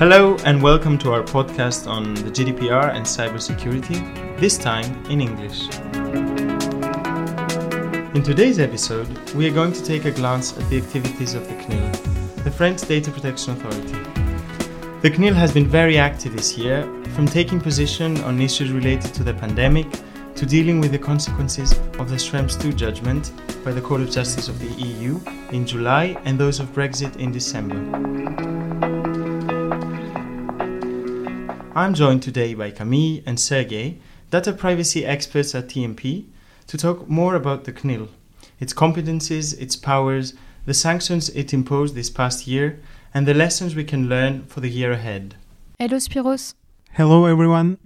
Hello and welcome to our podcast on the GDPR and cybersecurity, this time in English. In today's episode, we are going to take a glance at the activities of the CNIL, the French Data Protection Authority. The CNIL has been very active this year, from taking position on issues related to the pandemic to dealing with the consequences of the Schrems II judgment by the Court of Justice of the EU in July and those of Brexit in December. I'm joined today by Camille and Sergey, data privacy experts at TMP, to talk more about the CNIL, its competencies, its powers, the sanctions it imposed this past year, and the lessons we can learn for the year ahead. Hello, Spiros. Hello, everyone.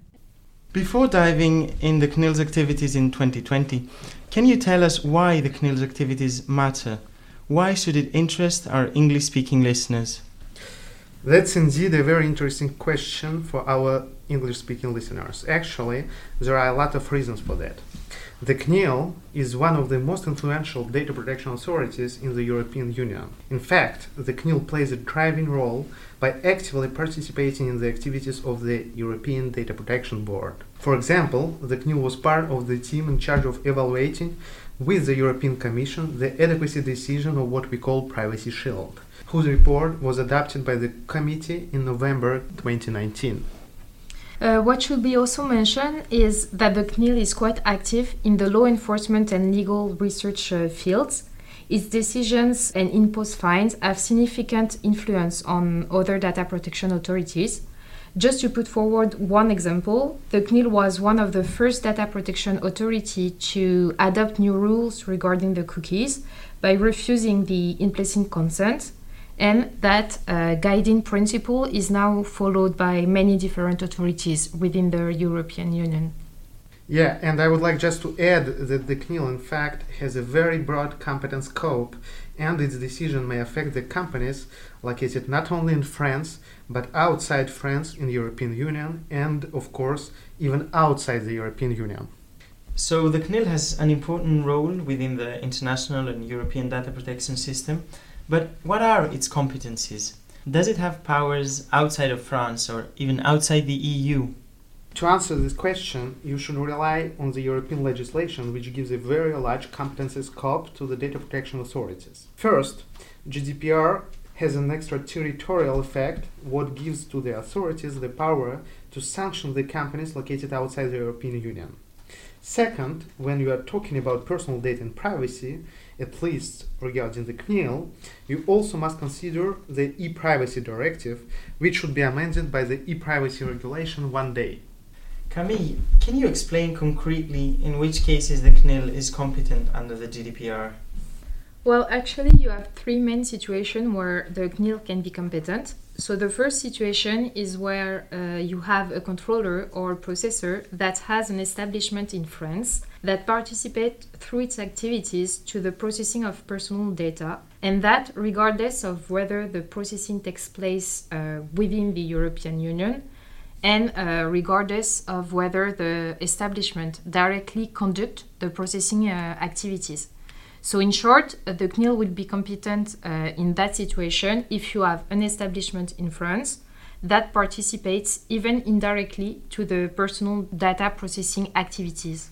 Before diving in the CNIL's activities in 2020, can you tell us why the CNIL's activities matter? Why should it interest our English speaking listeners? That's indeed a very interesting question for our English speaking listeners. Actually, there are a lot of reasons for that. The CNIL is one of the most influential data protection authorities in the European Union. In fact, the CNIL plays a driving role by actively participating in the activities of the European Data Protection Board. For example, the CNIL was part of the team in charge of evaluating with the European Commission the adequacy decision of what we call Privacy Shield whose report was adopted by the committee in November 2019. Uh, what should be also mentioned is that the CNIL is quite active in the law enforcement and legal research uh, fields. Its decisions and imposed fines have significant influence on other data protection authorities. Just to put forward one example, the CNIL was one of the first data protection authority to adopt new rules regarding the cookies by refusing the implicit consent and that uh, guiding principle is now followed by many different authorities within the European Union. Yeah, and I would like just to add that the CNIL, in fact, has a very broad competence scope, and its decision may affect the companies located not only in France, but outside France in the European Union, and of course, even outside the European Union. So, the CNIL has an important role within the international and European data protection system but what are its competencies? Does it have powers outside of France or even outside the EU? To answer this question, you should rely on the European legislation, which gives a very large competency scope to the data protection authorities. First, GDPR has an extraterritorial effect, what gives to the authorities the power to sanction the companies located outside the European Union. Second, when you are talking about personal data and privacy, at least regarding the CNIL, you also must consider the e-privacy directive, which should be amended by the e-privacy regulation one day. Camille, can you explain concretely in which cases the CNIL is competent under the GDPR? Well, actually, you have three main situations where the CNIL can be competent. So, the first situation is where uh, you have a controller or processor that has an establishment in France that participate through its activities to the processing of personal data, and that regardless of whether the processing takes place uh, within the European Union and uh, regardless of whether the establishment directly conduct the processing uh, activities. So, in short, uh, the CNIL will be competent uh, in that situation if you have an establishment in France that participates even indirectly to the personal data processing activities.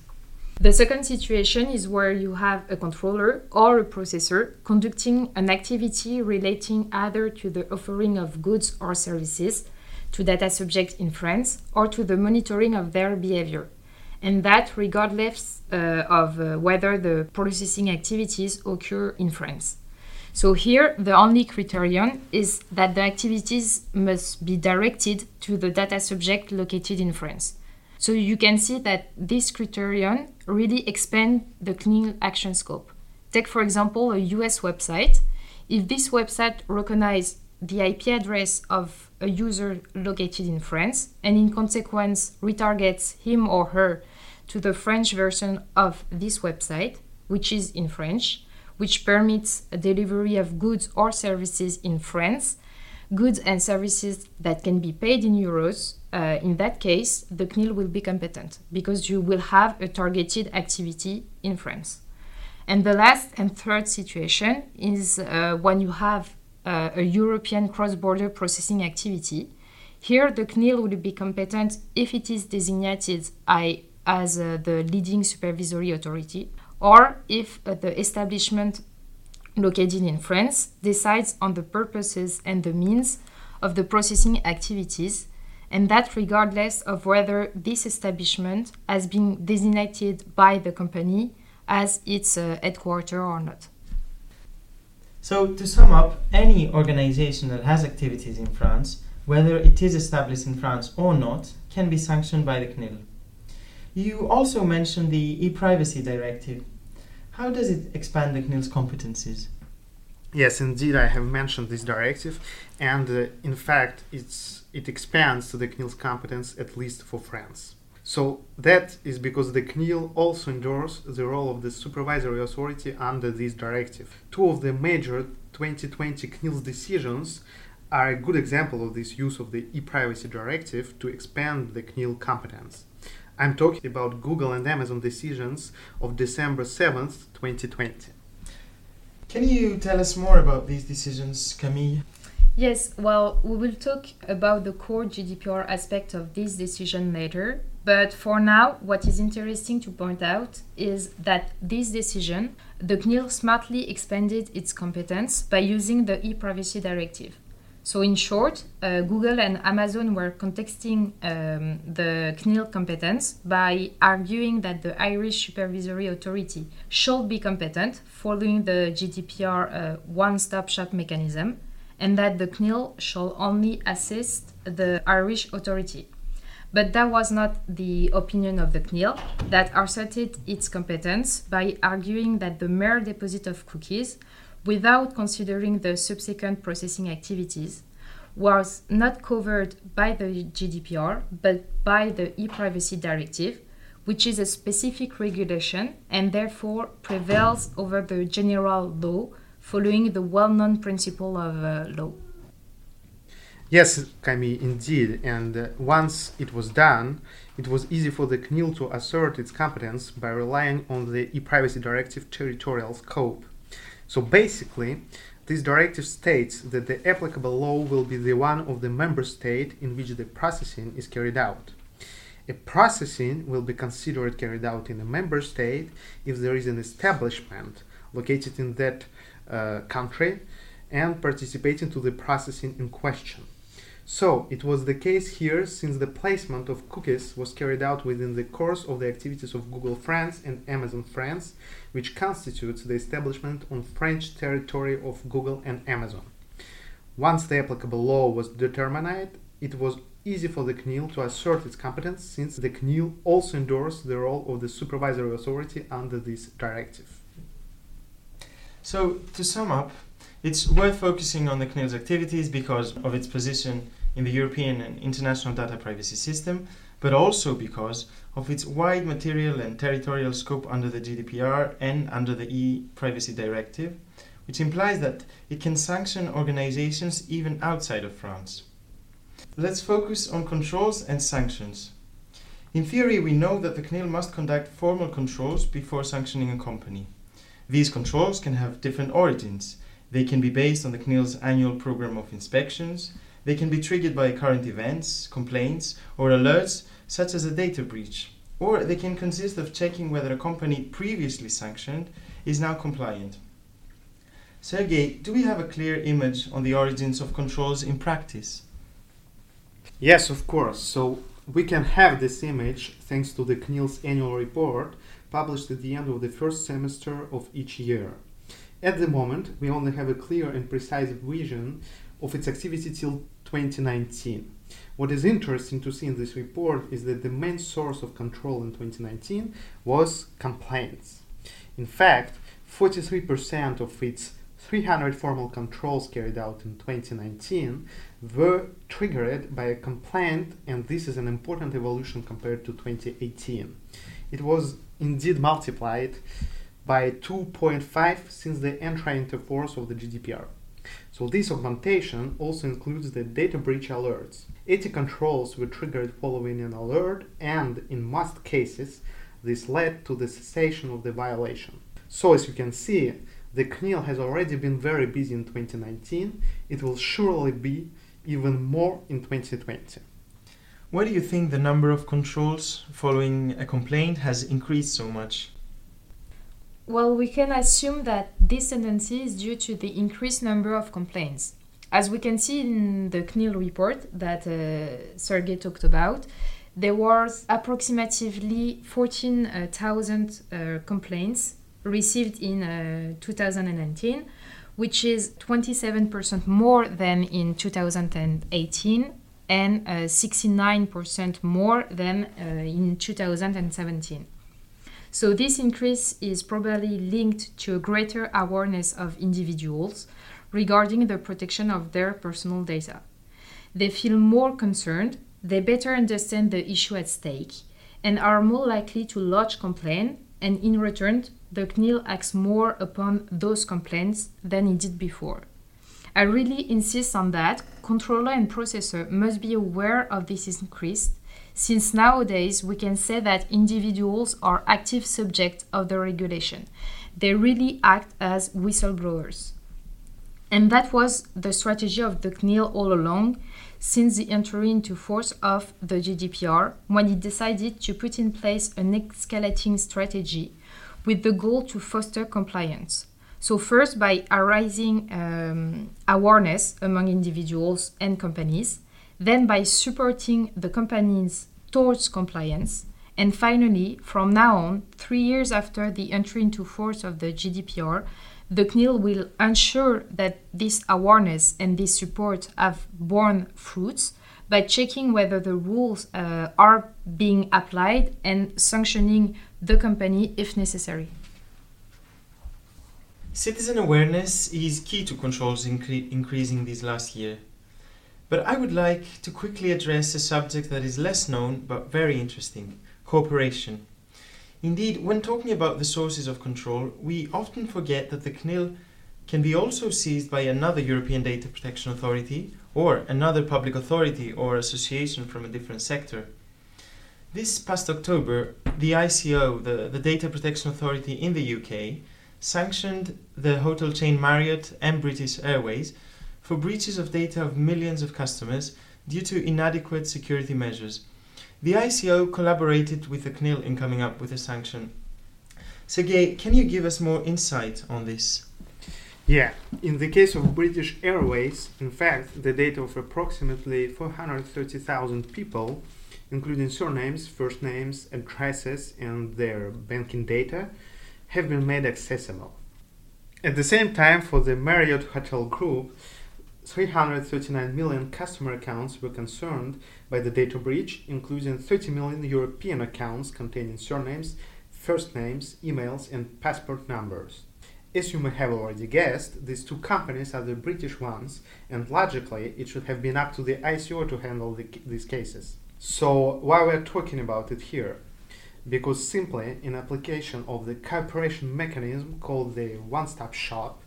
The second situation is where you have a controller or a processor conducting an activity relating either to the offering of goods or services to data subjects in France or to the monitoring of their behavior and that regardless uh, of uh, whether the processing activities occur in France. So here, the only criterion is that the activities must be directed to the data subject located in France. So you can see that this criterion really expands the CNIL action scope. Take, for example, a US website. If this website recognizes the IP address of a user located in France and in consequence retargets him or her to the French version of this website, which is in French, which permits a delivery of goods or services in France, goods and services that can be paid in euros. Uh, in that case, the CNIL will be competent because you will have a targeted activity in France. And the last and third situation is uh, when you have uh, a European cross border processing activity Here, the CNIL will be competent if it is designated as uh, the leading supervisory authority or if uh, the establishment located in France decides on the purposes and the means of the processing activities, and that regardless of whether this establishment has been designated by the company as its uh, headquarters or not. So, to sum up, any organization that has activities in France, whether it is established in France or not, can be sanctioned by the CNIL. You also mentioned the e-privacy directive. How does it expand the CNIL's competencies? Yes, indeed, I have mentioned this directive, and uh, in fact, it's it expands the CNIL's competence at least for France. So that is because the CNIL also endorsed the role of the supervisory authority under this directive. Two of the major 2020 CNIL's decisions are a good example of this use of the e-privacy directive to expand the CNIL competence. I'm talking about Google and Amazon decisions of December 7th, 2020. Can you tell us more about these decisions, Camille? Yes, well, we will talk about the core GDPR aspect of this decision later. But for now, what is interesting to point out is that this decision, the CNIL smartly expanded its competence by using the e-privacy directive. So, in short, uh, Google and Amazon were contesting um, the CNIL competence by arguing that the Irish Supervisory Authority should be competent following the GDPR uh, one stop shop mechanism and that the CNIL shall only assist the Irish authority. But that was not the opinion of the CNIL, that asserted its competence by arguing that the mere deposit of cookies, without considering the subsequent processing activities, was not covered by the GDPR but by the e privacy directive, which is a specific regulation and therefore prevails over the general law following the well known principle of uh, law. Yes, Camille, indeed. And uh, once it was done, it was easy for the CNIL to assert its competence by relying on the e-privacy directive territorial scope. So basically, this directive states that the applicable law will be the one of the member state in which the processing is carried out. A processing will be considered carried out in a member state if there is an establishment located in that uh, country and participating to the processing in question. So, it was the case here since the placement of cookies was carried out within the course of the activities of Google France and Amazon France, which constitutes the establishment on French territory of Google and Amazon. Once the applicable law was determined, it was easy for the CNIL to assert its competence since the CNIL also endorsed the role of the supervisory authority under this directive. So, to sum up, it's worth focusing on the CNIL's activities because of its position in the European and international data privacy system, but also because of its wide material and territorial scope under the GDPR and under the e-privacy directive, which implies that it can sanction organizations even outside of France. Let's focus on controls and sanctions. In theory, we know that the CNIL must conduct formal controls before sanctioning a company. These controls can have different origins, they can be based on the CNIL's annual program of inspections. They can be triggered by current events, complaints, or alerts, such as a data breach. Or they can consist of checking whether a company previously sanctioned is now compliant. Sergey, do we have a clear image on the origins of controls in practice? Yes, of course. So we can have this image thanks to the CNIL's annual report published at the end of the first semester of each year. At the moment, we only have a clear and precise vision of its activity till 2019. What is interesting to see in this report is that the main source of control in 2019 was complaints. In fact, 43% of its 300 formal controls carried out in 2019 were triggered by a complaint, and this is an important evolution compared to 2018. It was indeed multiplied by 2.5 since the entry into force of the GDPR. So this augmentation also includes the data breach alerts. 80 controls were triggered following an alert and in most cases this led to the cessation of the violation. So as you can see, the CNIL has already been very busy in 2019. It will surely be even more in 2020. Why do you think the number of controls following a complaint has increased so much? Well, we can assume that this tendency is due to the increased number of complaints. As we can see in the CNIL report that uh, Sergey talked about, there was approximately 14,000 uh, complaints received in uh, 2019, which is 27% more than in 2018 and 69% uh, more than uh, in 2017. So, this increase is probably linked to a greater awareness of individuals regarding the protection of their personal data. They feel more concerned, they better understand the issue at stake, and are more likely to lodge complaint, and in return, the CNIL acts more upon those complaints than it did before. I really insist on that. Controller and processor must be aware of this increase, since nowadays we can say that individuals are active subjects of the regulation. They really act as whistleblowers. And that was the strategy of the CNIL all along since the entry into force of the GDPR, when it decided to put in place an escalating strategy with the goal to foster compliance. So, first, by arising um, awareness among individuals and companies, then by supporting the companies towards compliance, and finally, from now on, three years after the entry into force of the GDPR, the CNIL will ensure that this awareness and this support have borne fruits by checking whether the rules uh, are being applied and sanctioning the company if necessary. Citizen awareness is key to controls incre- increasing this last year. But I would like to quickly address a subject that is less known but very interesting cooperation. Indeed, when talking about the sources of control, we often forget that the CNIL can be also seized by another European Data Protection Authority or another public authority or association from a different sector. This past October, the ICO, the, the Data Protection Authority in the UK, sanctioned the hotel chain Marriott and British Airways for breaches of data of millions of customers due to inadequate security measures. The ICO collaborated with the CNIL in coming up with a sanction. Sergey, can you give us more insight on this? Yeah, in the case of British Airways, in fact, the data of approximately 430,000 people, including surnames, first names, addresses, and their banking data, have been made accessible. At the same time, for the Marriott Hotel Group, 339 million customer accounts were concerned by the data breach, including 30 million European accounts containing surnames, first names, emails, and passport numbers. As you may have already guessed, these two companies are the British ones, and logically, it should have been up to the ICO to handle the, these cases. So, why we're talking about it here? because simply in application of the cooperation mechanism called the one-stop shop,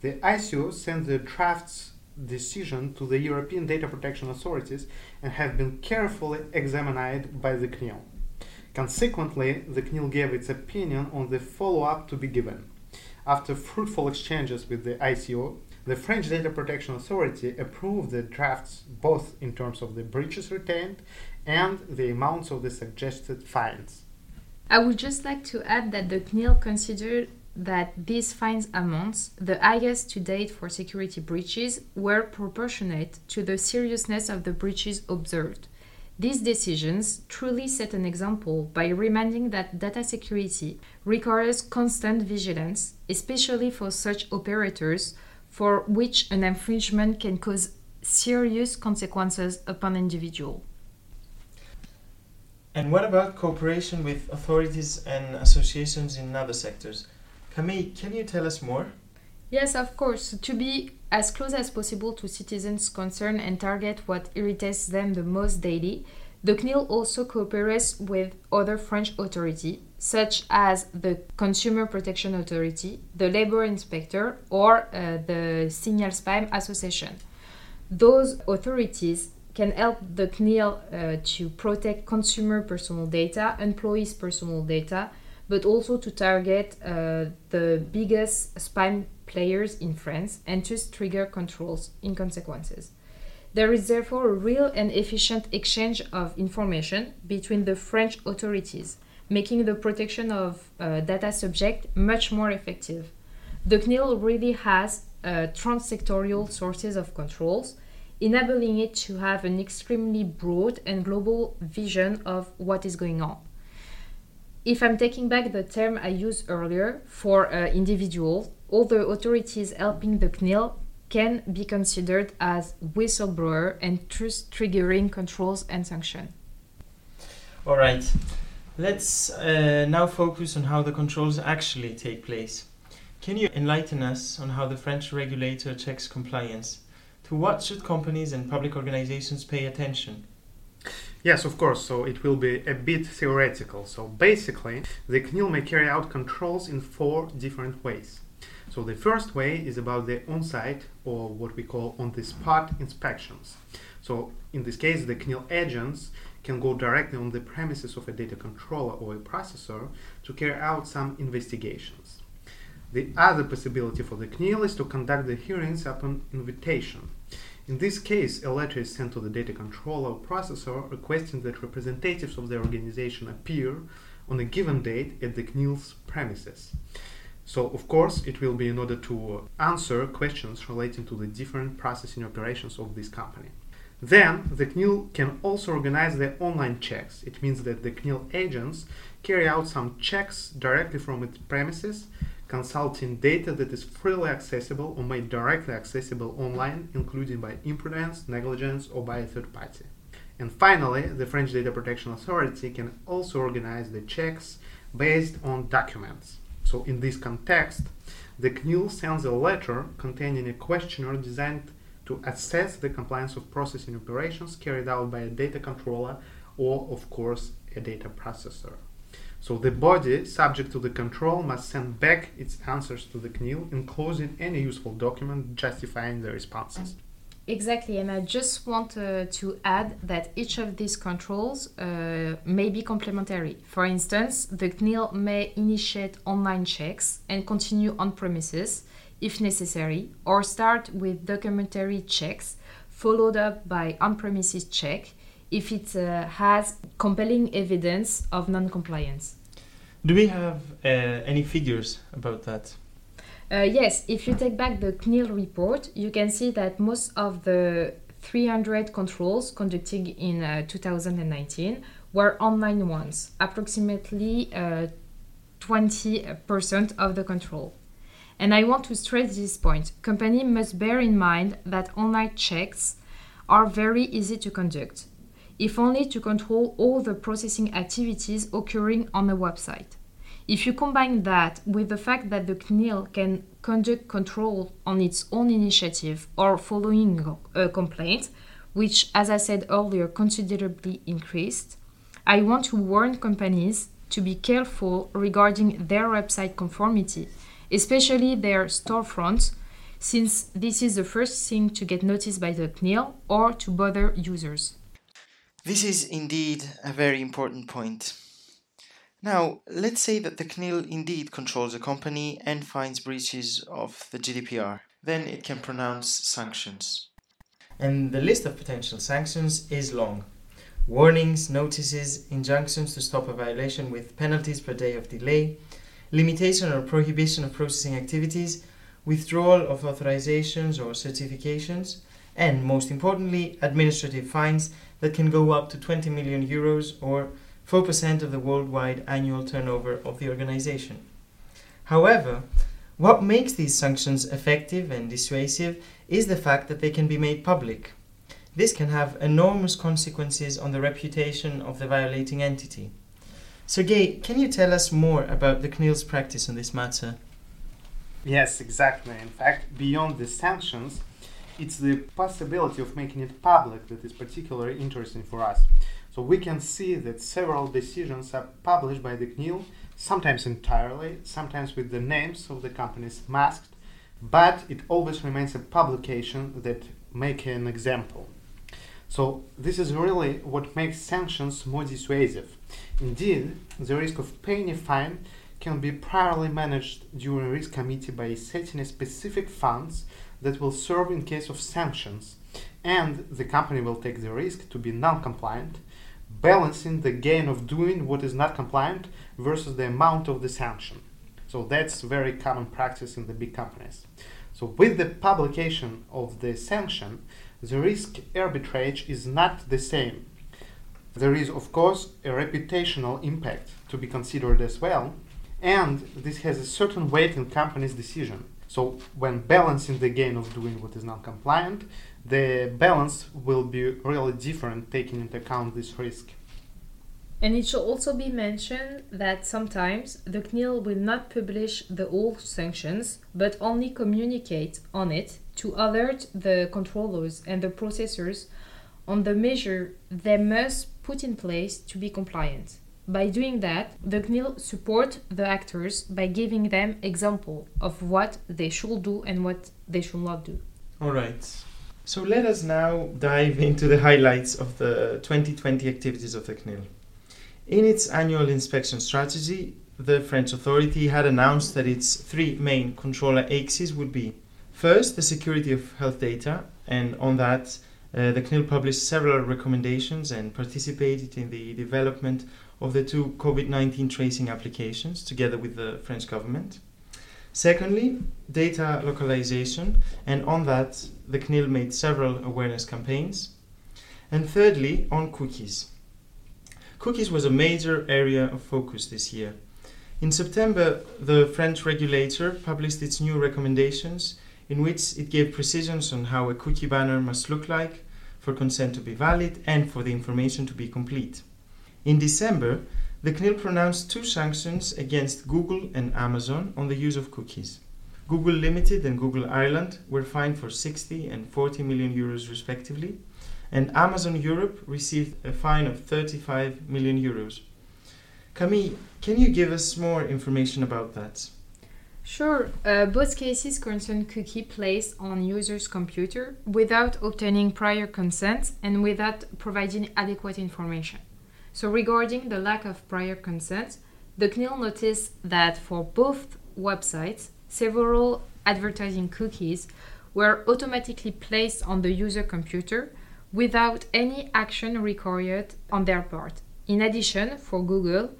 the ICO sent the draft's decision to the European data protection authorities and have been carefully examined by the CNIL. Consequently, the CNIL gave its opinion on the follow-up to be given. After fruitful exchanges with the ICO, the French Data Protection Authority approved the drafts both in terms of the breaches retained and the amounts of the suggested fines. I would just like to add that the CNIL considered that these fines amounts, the highest to date for security breaches, were proportionate to the seriousness of the breaches observed. These decisions truly set an example by reminding that data security requires constant vigilance, especially for such operators for which an infringement can cause serious consequences upon individual. And what about cooperation with authorities and associations in other sectors? Camille, can you tell us more? Yes, of course. To be as close as possible to citizens' concern and target what irritates them the most daily, the CNIL also cooperates with other French authorities, such as the Consumer Protection Authority, the Labor Inspector, or uh, the Signal Spam Association. Those authorities can help the CNIL uh, to protect consumer personal data, employees' personal data, but also to target uh, the biggest spam players in France and to trigger controls in consequences. There is therefore a real and efficient exchange of information between the French authorities, making the protection of uh, data subject much more effective. The CNIL really has uh, transsectorial sources of controls, enabling it to have an extremely broad and global vision of what is going on. If I'm taking back the term I used earlier for uh, individuals, all the authorities helping the CNIL can be considered as whistleblower and triggering controls and sanctions. All right, let's uh, now focus on how the controls actually take place. Can you enlighten us on how the French regulator checks compliance? To what should companies and public organizations pay attention? Yes, of course. So it will be a bit theoretical. So basically, the CNIL may carry out controls in four different ways. So the first way is about the on-site or what we call on-the-spot inspections. So in this case, the CNIL agents can go directly on the premises of a data controller or a processor to carry out some investigations. The other possibility for the CNIL is to conduct the hearings upon invitation. In this case, a letter is sent to the data controller or processor requesting that representatives of the organization appear on a given date at the CNIL's premises. So, of course, it will be in order to uh, answer questions relating to the different processing operations of this company. Then, the CNIL can also organize the online checks. It means that the CNIL agents carry out some checks directly from its premises consulting data that is freely accessible or made directly accessible online, including by imprudence, negligence, or by a third party. And finally, the French Data Protection Authority can also organize the checks based on documents. So, in this context, the CNIL sends a letter containing a questionnaire designed to assess the compliance of processing operations carried out by a data controller or, of course, a data processor. So the body, subject to the control, must send back its answers to the CNIL, enclosing any useful document justifying the responses. Exactly, and I just want uh, to add that each of these controls uh, may be complementary. For instance, the CNIL may initiate online checks and continue on premises if necessary, or start with documentary checks followed up by on premises check if it uh, has compelling evidence of non-compliance. Do we have uh, any figures about that? Uh, yes, if you take back the CNIL report, you can see that most of the 300 controls conducted in uh, 2019 were online ones, approximately 20% uh, of the control. And I want to stress this point. Company must bear in mind that online checks are very easy to conduct if only to control all the processing activities occurring on a website. If you combine that with the fact that the CNIL can conduct control on its own initiative or following a complaint, which, as I said earlier, considerably increased, I want to warn companies to be careful regarding their website conformity, especially their storefronts, since this is the first thing to get noticed by the CNIL or to bother users. This is indeed a very important point. Now, let's say that the CNIL indeed controls a company and finds breaches of the GDPR. Then it can pronounce sanctions. And the list of potential sanctions is long. Warnings, notices, injunctions to stop a violation with penalties per day of delay, limitation or prohibition of processing activities, withdrawal of authorizations or certifications, and most importantly, administrative fines that can go up to 20 million euros or 4% of the worldwide annual turnover of the organization. However, what makes these sanctions effective and dissuasive is the fact that they can be made public. This can have enormous consequences on the reputation of the violating entity. Sergey, can you tell us more about the CNIL's practice on this matter? Yes, exactly. In fact, beyond the sanctions, it's the possibility of making it public that is particularly interesting for us. So we can see that several decisions are published by the CNIL, sometimes entirely, sometimes with the names of the companies masked, but it always remains a publication that make an example. So this is really what makes sanctions more dissuasive. Indeed, the risk of paying a fine can be priorly managed during risk committee by setting a specific funds that will serve in case of sanctions and the company will take the risk to be non compliant, balancing the gain of doing what is not compliant versus the amount of the sanction. So that's very common practice in the big companies. So with the publication of the sanction, the risk arbitrage is not the same. There is, of course, a reputational impact to be considered as well, and this has a certain weight in company's decision. So when balancing the gain of doing what is non-compliant, the balance will be really different taking into account this risk. And it should also be mentioned that sometimes the CNIL will not publish the old sanctions, but only communicate on it to alert the controllers and the processors on the measure they must put in place to be compliant. By doing that, the CNIL support the actors by giving them example of what they should do and what they should not do. All right. So let us now dive into the highlights of the 2020 activities of the CNIL. In its annual inspection strategy, the French authority had announced that its three main controller axes would be first, the security of health data, and on that, uh, the CNIL published several recommendations and participated in the development of the two COVID 19 tracing applications together with the French government. Secondly, data localization, and on that, the CNIL made several awareness campaigns. And thirdly, on cookies. Cookies was a major area of focus this year. In September, the French regulator published its new recommendations in which it gave precisions on how a cookie banner must look like for consent to be valid and for the information to be complete. In December, the CNIL pronounced two sanctions against Google and Amazon on the use of cookies. Google Limited and Google Ireland were fined for 60 and 40 million euros respectively, and Amazon Europe received a fine of 35 million euros. Camille, can you give us more information about that? Sure, uh, both cases concern cookie placed on user's computer without obtaining prior consent and without providing adequate information. So, regarding the lack of prior consent, the CNIL noticed that for both websites, several advertising cookies were automatically placed on the user computer without any action required on their part. In addition, for Google,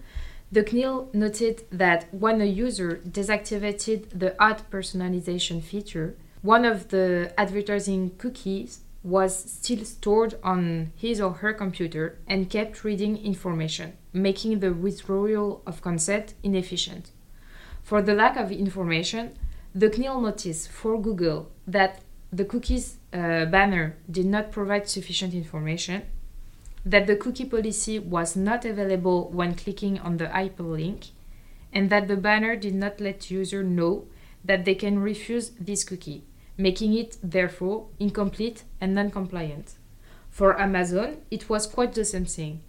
the CNIL noted that when a user deactivated the ad personalization feature, one of the advertising cookies was still stored on his or her computer and kept reading information, making the withdrawal of consent inefficient. For the lack of information, the CNIL noticed for Google that the cookies uh, banner did not provide sufficient information, that the cookie policy was not available when clicking on the hyperlink, and that the banner did not let user know that they can refuse this cookie, making it therefore incomplete and non-compliant. For Amazon, it was quite the same thing.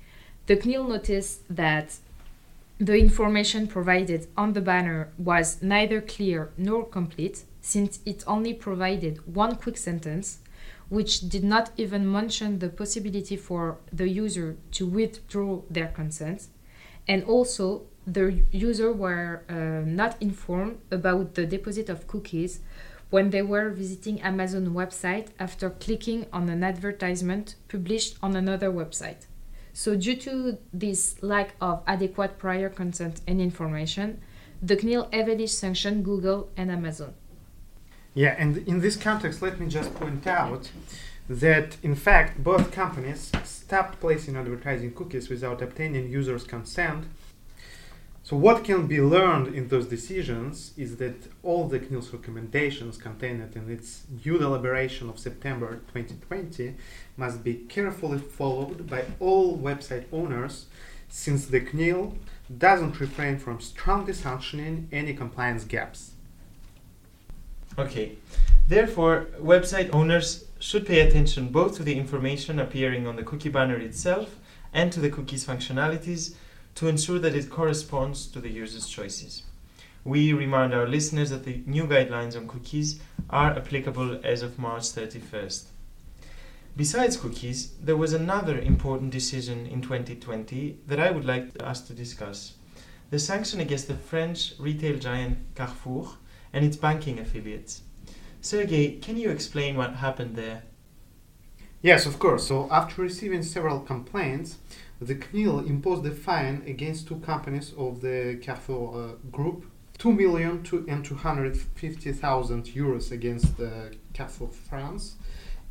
The CNIL noticed that the information provided on the banner was neither clear nor complete, since it only provided one quick sentence, which did not even mention the possibility for the user to withdraw their consent, and also the user were uh, not informed about the deposit of cookies when they were visiting Amazon website after clicking on an advertisement published on another website. So due to this lack of adequate prior consent and information, the CNIL heavily sanctioned Google and Amazon. Yeah, and in this context, let me just point out that in fact both companies stopped placing advertising cookies without obtaining users' consent. So, what can be learned in those decisions is that all the CNIL's recommendations contained in its new deliberation of September 2020 must be carefully followed by all website owners, since the CNIL doesn't refrain from strongly sanctioning any compliance gaps. Okay. Therefore, website owners should pay attention both to the information appearing on the cookie banner itself and to the cookie's functionalities to ensure that it corresponds to the user's choices. We remind our listeners that the new guidelines on cookies are applicable as of March 31st. Besides cookies, there was another important decision in 2020 that I would like us to discuss. The sanction against the French retail giant Carrefour and its banking affiliates. Sergey, can you explain what happened there? Yes, of course. So after receiving several complaints, the CNIL imposed a fine against two companies of the Carrefour uh, group, two million two and two hundred fifty thousand euros against the Carrefour France,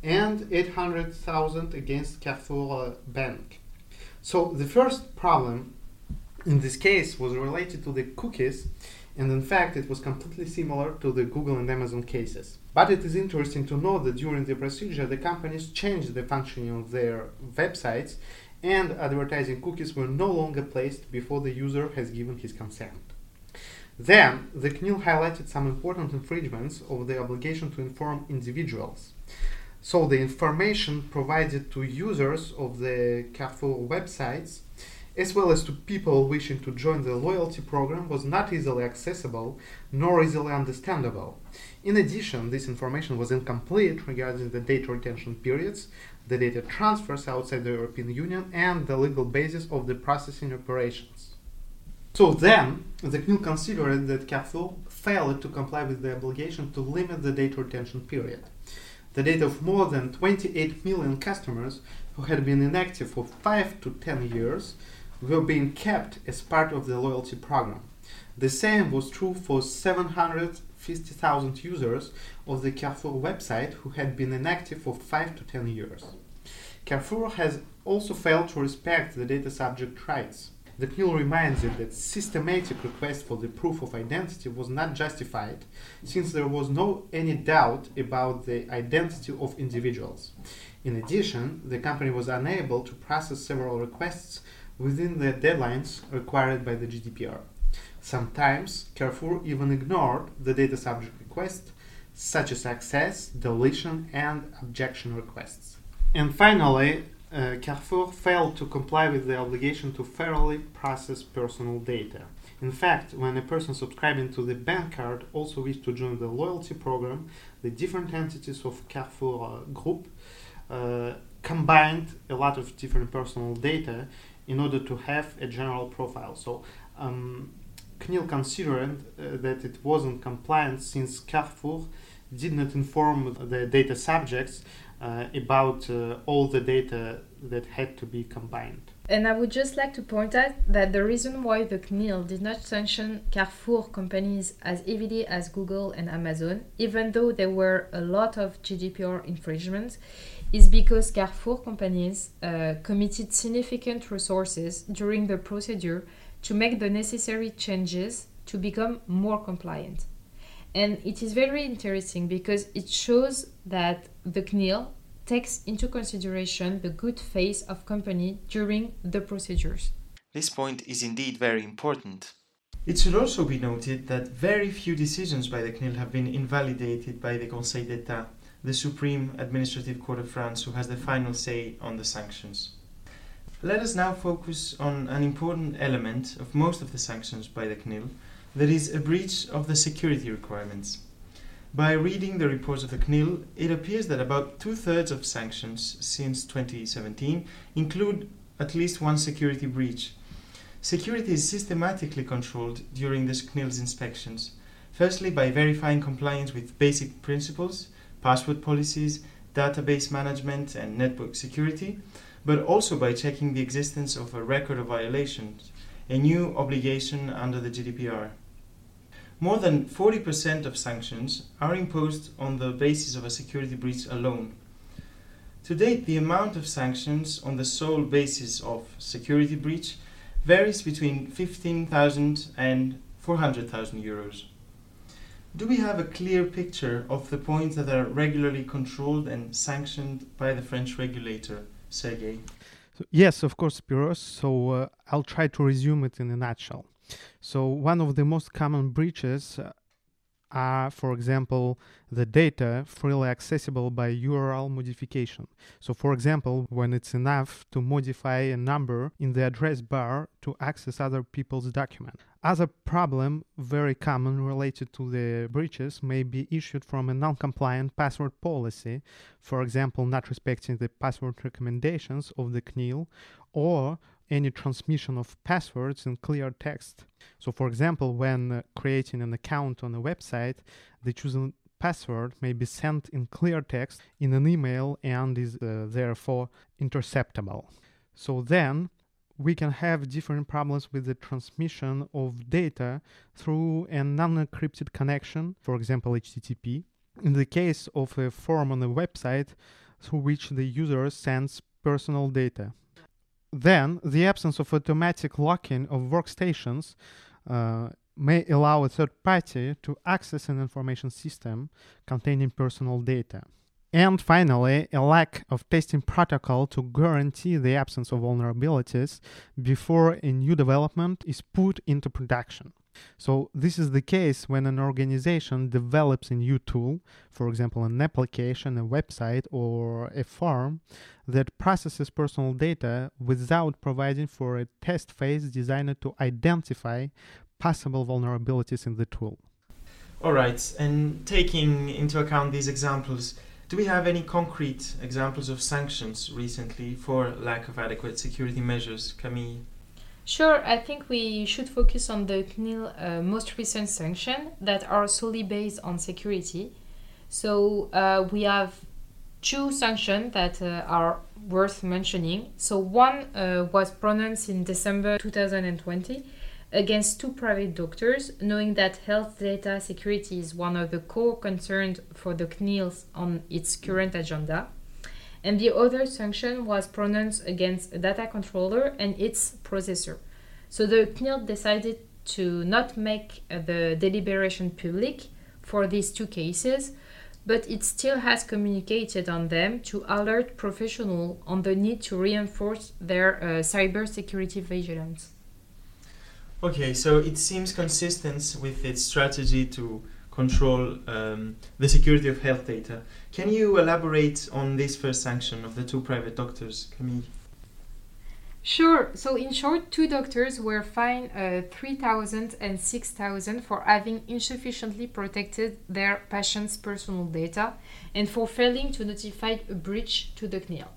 and eight hundred thousand against Carrefour uh, Bank. So the first problem in this case was related to the cookies, and in fact it was completely similar to the Google and Amazon cases. But it is interesting to note that during the procedure, the companies changed the functioning of their websites and advertising cookies were no longer placed before the user has given his consent. Then, the CNIL highlighted some important infringements of the obligation to inform individuals. So, the information provided to users of the Carrefour websites, as well as to people wishing to join the loyalty program, was not easily accessible nor easily understandable. In addition, this information was incomplete regarding the data retention periods, the data transfers outside the European Union, and the legal basis of the processing operations. So then, the CNIL considered that Carrefour failed to comply with the obligation to limit the data retention period. The data of more than 28 million customers who had been inactive for 5 to 10 years were being kept as part of the loyalty program. The same was true for 750,000 users of the Carrefour website who had been inactive for 5 to 10 years. Carrefour has also failed to respect the data subject rights. The CNIL reminds it that systematic request for the proof of identity was not justified since there was no any doubt about the identity of individuals. In addition, the company was unable to process several requests within the deadlines required by the GDPR. Sometimes Carrefour even ignored the data subject request, such as access, deletion, and objection requests. And finally, uh, Carrefour failed to comply with the obligation to fairly process personal data. In fact, when a person subscribing to the bank card also wished to join the loyalty program, the different entities of Carrefour uh, Group uh, combined a lot of different personal data in order to have a general profile. So um, CNIL considered uh, that it wasn't compliant since Carrefour did not inform the data subjects uh, about uh, all the data that had to be combined. And I would just like to point out that the reason why the CNIL did not sanction Carrefour companies as heavily as Google and Amazon, even though there were a lot of GDPR infringements, is because Carrefour companies uh, committed significant resources during the procedure to make the necessary changes to become more compliant. And it is very interesting because it shows that the CNIL takes into consideration the good faith of company during the procedures. This point is indeed very important. It should also be noted that very few decisions by the CNIL have been invalidated by the Conseil d'Etat, the Supreme Administrative Court of France, who has the final say on the sanctions. Let us now focus on an important element of most of the sanctions by the CNIL, that is, a breach of the security requirements. By reading the reports of the CNIL, it appears that about two thirds of sanctions since 2017 include at least one security breach. Security is systematically controlled during the CNIL's inspections, firstly by verifying compliance with basic principles, password policies, database management, and network security but also by checking the existence of a record of violations, a new obligation under the GDPR. More than 40% of sanctions are imposed on the basis of a security breach alone. To date, the amount of sanctions on the sole basis of security breach varies between 15,000 and 400,000 euros. Do we have a clear picture of the points that are regularly controlled and sanctioned by the French regulator? Sergey? So, yes, of course, Spiros. So uh, I'll try to resume it in a nutshell. So one of the most common breaches uh, are, for example, the data freely accessible by URL modification. So, for example, when it's enough to modify a number in the address bar to access other people's document. Other problem, very common related to the breaches, may be issued from a non-compliant password policy, for example, not respecting the password recommendations of the CNIL, or any transmission of passwords in clear text. So, for example, when uh, creating an account on a website, the chosen password may be sent in clear text in an email and is uh, therefore interceptable. So then we can have different problems with the transmission of data through a non-encrypted connection, for example HTTP, in the case of a form on a website through which the user sends personal data. Then, the absence of automatic locking of workstations uh, may allow a third party to access an information system containing personal data. And finally, a lack of testing protocol to guarantee the absence of vulnerabilities before a new development is put into production. So, this is the case when an organization develops a new tool, for example, an application, a website, or a form that processes personal data without providing for a test phase designed to identify possible vulnerabilities in the tool. All right, and taking into account these examples, do we have any concrete examples of sanctions recently for lack of adequate security measures, Camille? Sure, I think we should focus on the CNIL uh, most recent sanctions that are solely based on security. So uh, we have two sanctions that uh, are worth mentioning. So one uh, was pronounced in December 2020 against two private doctors, knowing that health data security is one of the core concerns for the CNIL on its current agenda. And the other sanction was pronounced against a data controller and its processor. So the CNIL decided to not make the deliberation public for these two cases, but it still has communicated on them to alert professionals on the need to reinforce their uh, cybersecurity vigilance. Okay, so it seems consistent with its strategy to control um, the security of health data. Can you elaborate on this first sanction of the two private doctors, Camille? Sure. So, in short, two doctors were fined uh, 3,000 and 6,000 for having insufficiently protected their patients' personal data and for failing to notify a breach to the CNIL.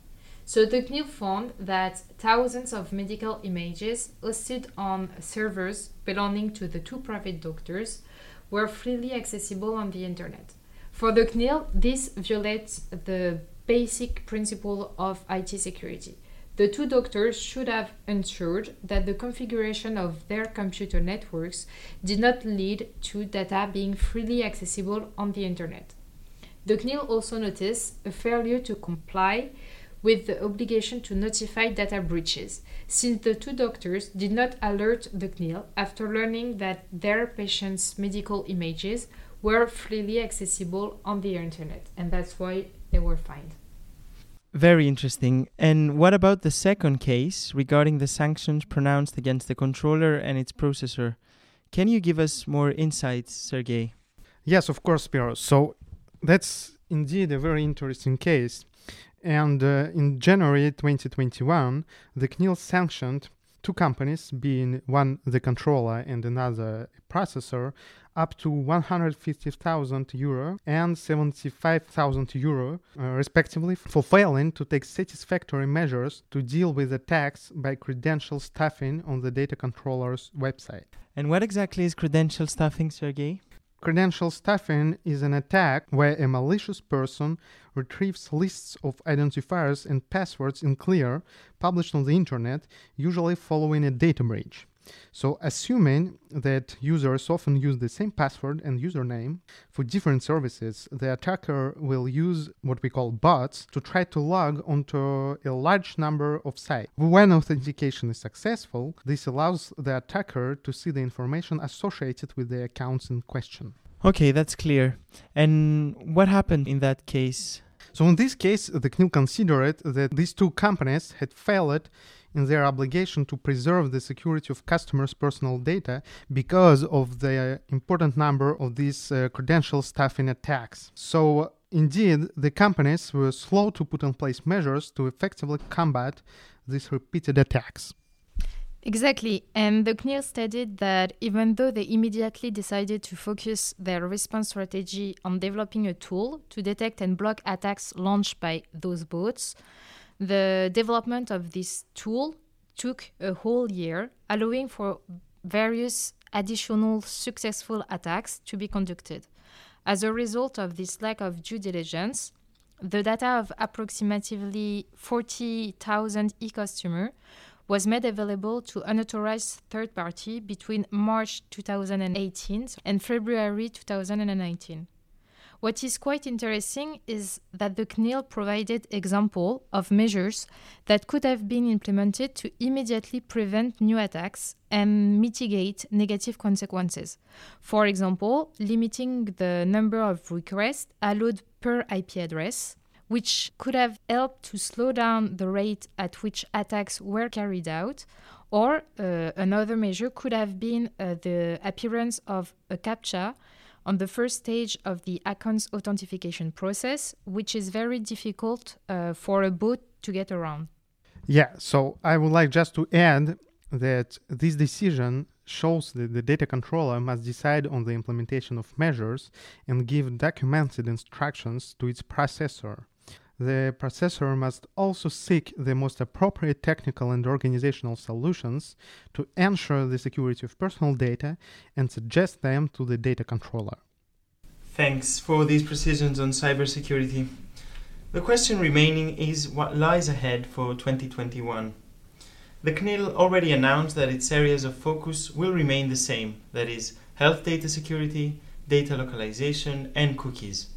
So the CNIL found that thousands of medical images hosted on servers belonging to the two private doctors were freely accessible on the internet. For the CNIL, this violates the basic principle of IT security. The two doctors should have ensured that the configuration of their computer networks did not lead to data being freely accessible on the internet. The CNIL also noticed a failure to comply with the obligation to notify data breaches, since the two doctors did not alert the CNIL after learning that their patients' medical images were freely accessible on the internet, and that's why they were fined. Very interesting. And what about the second case regarding the sanctions pronounced against the controller and its processor? Can you give us more insights, Sergey? Yes, of course, Spiro. So that's indeed a very interesting case. And uh, in January 2021, the CNIL sanctioned two companies, being one the controller and another processor, up to 150,000 euro and 75,000 euro, uh, respectively, for failing to take satisfactory measures to deal with attacks by credential stuffing on the data controller's website. And what exactly is credential stuffing, Sergey? Credential stuffing is an attack where a malicious person retrieves lists of identifiers and passwords in clear published on the internet, usually following a data breach. So, assuming that users often use the same password and username for different services, the attacker will use what we call bots to try to log onto a large number of sites. When authentication is successful, this allows the attacker to see the information associated with the accounts in question. Okay, that's clear. And what happened in that case? So, in this case, the CNIL considered that these two companies had failed in their obligation to preserve the security of customers' personal data because of the important number of these uh, credential stuffing attacks. So, indeed, the companies were slow to put in place measures to effectively combat these repeated attacks. Exactly. And the CNIL stated that even though they immediately decided to focus their response strategy on developing a tool to detect and block attacks launched by those bots, the development of this tool took a whole year, allowing for various additional successful attacks to be conducted. As a result of this lack of due diligence, the data of approximately 40,000 e-customers was made available to unauthorized third party between March 2018 and February 2019. What is quite interesting is that the CNIL provided example of measures that could have been implemented to immediately prevent new attacks and mitigate negative consequences. For example, limiting the number of requests allowed per IP address, which could have helped to slow down the rate at which attacks were carried out. Or uh, another measure could have been uh, the appearance of a CAPTCHA on the first stage of the account's authentication process, which is very difficult uh, for a bot to get around. Yeah, so I would like just to add that this decision shows that the data controller must decide on the implementation of measures and give documented instructions to its processor. The processor must also seek the most appropriate technical and organizational solutions to ensure the security of personal data and suggest them to the data controller. Thanks for these precisions on cybersecurity. The question remaining is what lies ahead for 2021. The CNIL already announced that its areas of focus will remain the same that is, health data security, data localization, and cookies.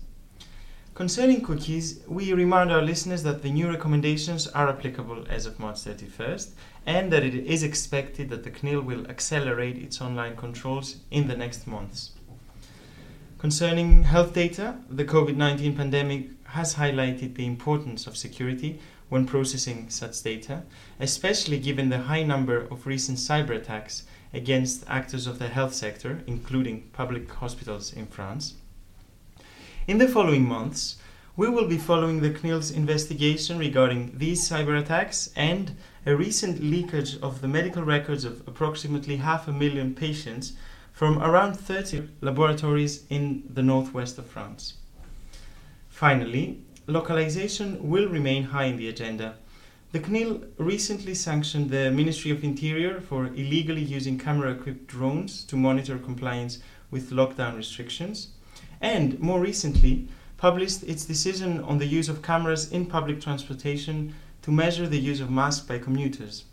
Concerning cookies, we remind our listeners that the new recommendations are applicable as of March 31st and that it is expected that the CNIL will accelerate its online controls in the next months. Concerning health data, the COVID 19 pandemic has highlighted the importance of security when processing such data, especially given the high number of recent cyber attacks against actors of the health sector, including public hospitals in France. In the following months, we will be following the CNIL's investigation regarding these cyber attacks and a recent leakage of the medical records of approximately half a million patients from around 30 laboratories in the northwest of France. Finally, localization will remain high in the agenda. The CNIL recently sanctioned the Ministry of Interior for illegally using camera equipped drones to monitor compliance with lockdown restrictions and more recently published its decision on the use of cameras in public transportation to measure the use of masks by commuters.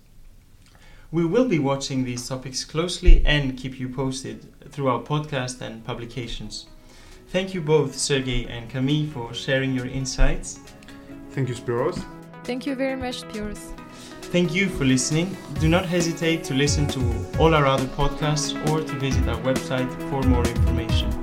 We will be watching these topics closely and keep you posted through our podcast and publications. Thank you both, Sergey and Camille, for sharing your insights. Thank you, Spiros. Thank you very much, Spiros. Thank you for listening. Do not hesitate to listen to all our other podcasts or to visit our website for more information.